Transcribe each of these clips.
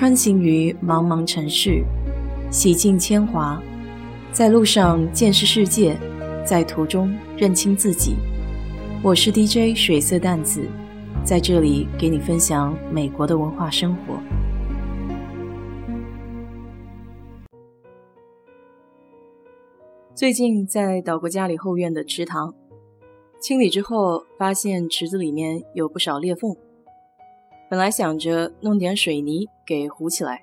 穿行于茫茫城市，洗尽铅华，在路上见识世界，在途中认清自己。我是 DJ 水色淡子，在这里给你分享美国的文化生活。最近在岛国家里后院的池塘清理之后，发现池子里面有不少裂缝。本来想着弄点水泥给糊起来，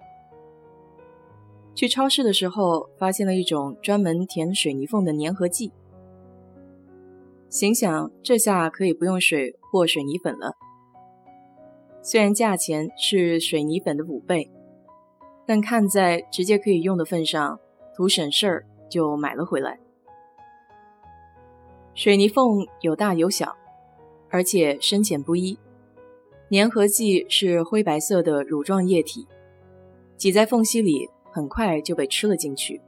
去超市的时候发现了一种专门填水泥缝的粘合剂，心想这下可以不用水或水泥粉了。虽然价钱是水泥粉的五倍，但看在直接可以用的份上，图省事儿就买了回来。水泥缝有大有小，而且深浅不一。粘合剂是灰白色的乳状液体，挤在缝隙里，很快就被吃了进去，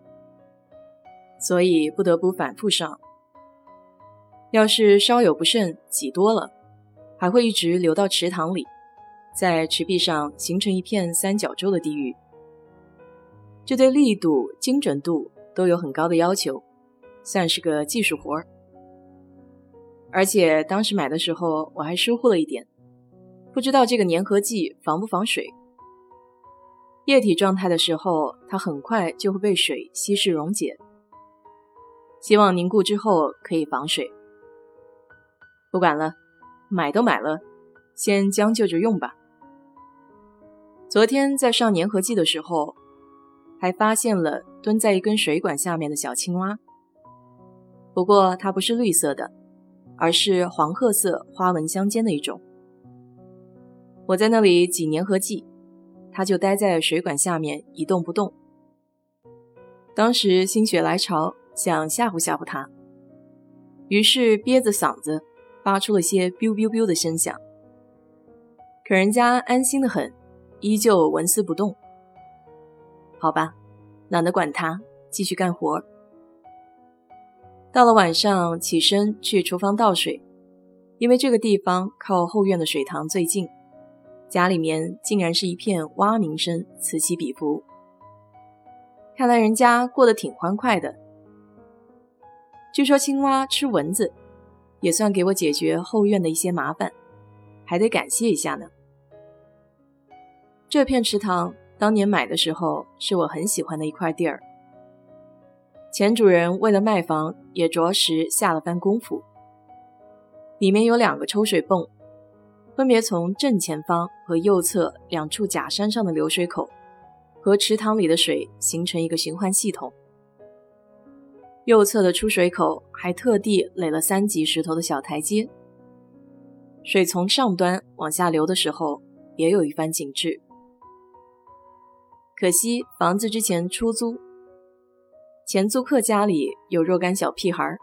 所以不得不反复上。要是稍有不慎挤多了，还会一直流到池塘里，在池壁上形成一片三角洲的地狱。这对力度、精准度都有很高的要求，算是个技术活儿。而且当时买的时候，我还疏忽了一点。不知道这个粘合剂防不防水？液体状态的时候，它很快就会被水稀释溶解。希望凝固之后可以防水。不管了，买都买了，先将就着用吧。昨天在上粘合剂的时候，还发现了蹲在一根水管下面的小青蛙。不过它不是绿色的，而是黄褐色花纹相间的一种。我在那里挤粘合剂，他就待在水管下面一动不动。当时心血来潮，想吓唬吓唬他，于是憋着嗓子发出了些 “biu biu biu” 的声响。可人家安心的很，依旧纹丝不动。好吧，懒得管他，继续干活。到了晚上，起身去厨房倒水，因为这个地方靠后院的水塘最近。家里面竟然是一片蛙鸣声，此起彼伏。看来人家过得挺欢快的。据说青蛙吃蚊子，也算给我解决后院的一些麻烦，还得感谢一下呢。这片池塘当年买的时候是我很喜欢的一块地儿，前主人为了卖房也着实下了番功夫。里面有两个抽水泵。分别从正前方和右侧两处假山上的流水口，和池塘里的水形成一个循环系统。右侧的出水口还特地垒了三级石头的小台阶，水从上端往下流的时候也有一番景致。可惜房子之前出租，前租客家里有若干小屁孩，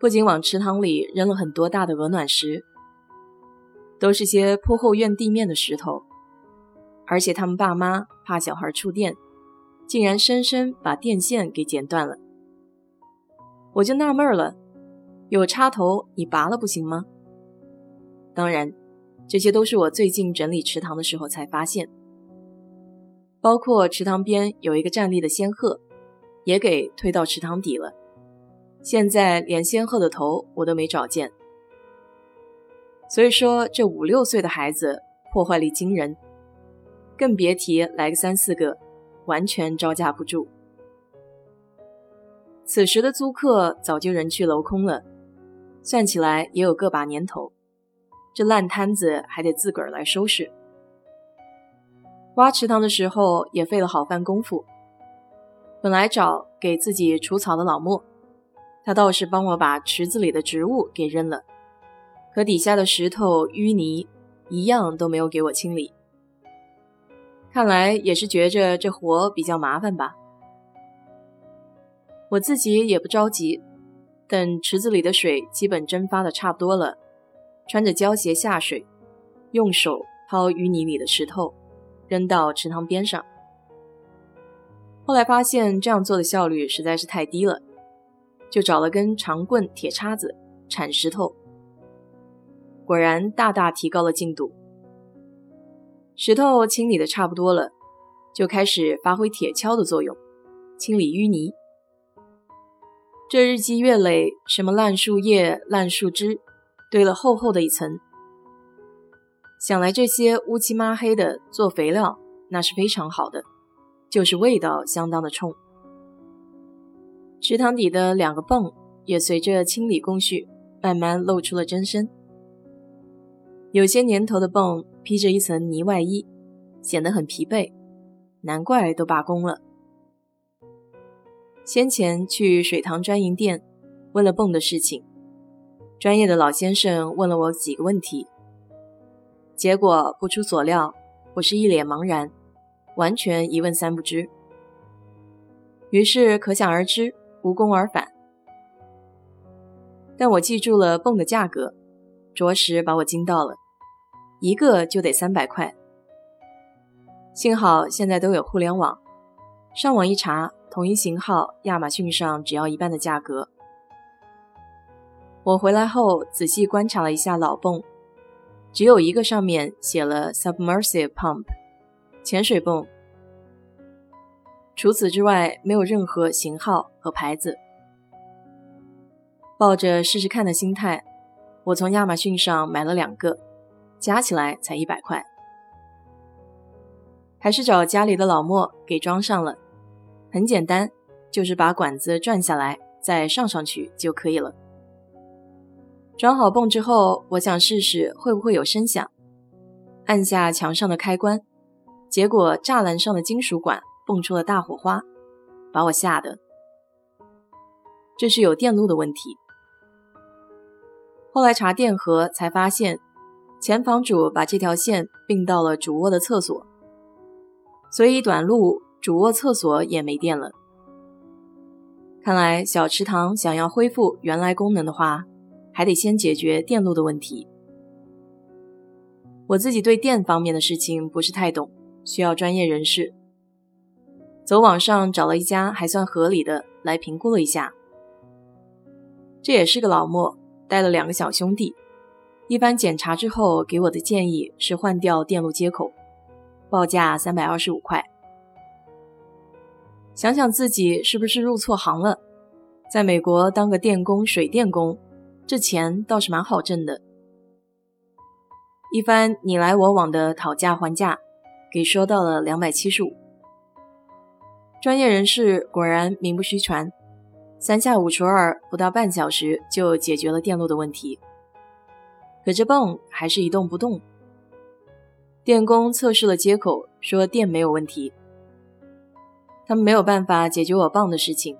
不仅往池塘里扔了很多大的鹅卵石。都是些铺后院地面的石头，而且他们爸妈怕小孩触电，竟然生生把电线给剪断了。我就纳闷了，有插头你拔了不行吗？当然，这些都是我最近整理池塘的时候才发现，包括池塘边有一个站立的仙鹤，也给推到池塘底了。现在连仙鹤的头我都没找见。所以说，这五六岁的孩子破坏力惊人，更别提来个三四个，完全招架不住。此时的租客早就人去楼空了，算起来也有个把年头，这烂摊子还得自个儿来收拾。挖池塘的时候也费了好番功夫，本来找给自己除草的老莫，他倒是帮我把池子里的植物给扔了。可底下的石头淤泥一样都没有给我清理，看来也是觉着这活比较麻烦吧。我自己也不着急，等池子里的水基本蒸发的差不多了，穿着胶鞋下水，用手掏淤泥里的石头，扔到池塘边上。后来发现这样做的效率实在是太低了，就找了根长棍、铁叉子铲石头。果然大大提高了进度。石头清理的差不多了，就开始发挥铁锹的作用，清理淤泥。这日积月累，什么烂树叶、烂树枝，堆了厚厚的一层。想来这些乌漆抹黑的做肥料，那是非常好的，就是味道相当的冲。池塘底的两个泵也随着清理工序，慢慢露出了真身。有些年头的泵披着一层泥外衣，显得很疲惫，难怪都罢工了。先前去水塘专营店问了泵的事情，专业的老先生问了我几个问题，结果不出所料，我是一脸茫然，完全一问三不知。于是可想而知，无功而返。但我记住了泵的价格，着实把我惊到了，一个就得三百块。幸好现在都有互联网，上网一查。同一型号，亚马逊上只要一半的价格。我回来后仔细观察了一下老泵，只有一个上面写了 “submersive pump”，潜水泵。除此之外，没有任何型号和牌子。抱着试试看的心态，我从亚马逊上买了两个，加起来才一百块，还是找家里的老莫给装上了。很简单，就是把管子转下来，再上上去就可以了。装好泵之后，我想试试会不会有声响。按下墙上的开关，结果栅栏上的金属管蹦出了大火花，把我吓得。这是有电路的问题。后来查电荷才发现，前房主把这条线并到了主卧的厕所，所以短路。主卧厕所也没电了，看来小池塘想要恢复原来功能的话，还得先解决电路的问题。我自己对电方面的事情不是太懂，需要专业人士。走网上找了一家还算合理的来评估了一下，这也是个老莫，带了两个小兄弟。一番检查之后，给我的建议是换掉电路接口，报价三百二十五块。想想自己是不是入错行了？在美国当个电工、水电工，这钱倒是蛮好挣的。一番你来我往的讨价还价，给说到了两百七十五。专业人士果然名不虚传，三下五除二，不到半小时就解决了电路的问题。可这泵还是一动不动。电工测试了接口，说电没有问题。他们没有办法解决我泵的事情，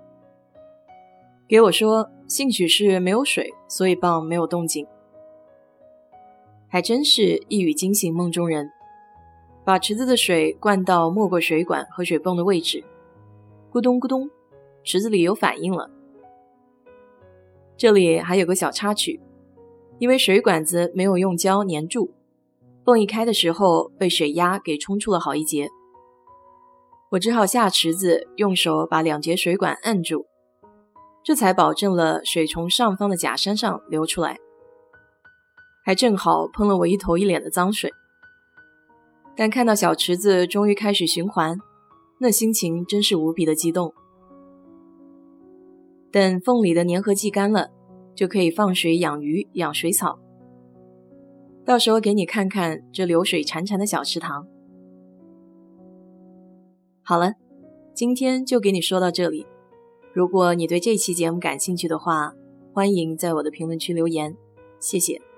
给我说，兴许是没有水，所以泵没有动静。还真是一语惊醒梦中人，把池子的水灌到没过水管和水泵的位置，咕咚咕咚，池子里有反应了。这里还有个小插曲，因为水管子没有用胶粘住，泵一开的时候被水压给冲出了好一截。我只好下池子，用手把两节水管按住，这才保证了水从上方的假山上流出来，还正好喷了我一头一脸的脏水。但看到小池子终于开始循环，那心情真是无比的激动。等缝里的粘合剂干了，就可以放水养鱼、养水草。到时候给你看看这流水潺潺的小池塘。好了，今天就给你说到这里。如果你对这期节目感兴趣的话，欢迎在我的评论区留言，谢谢。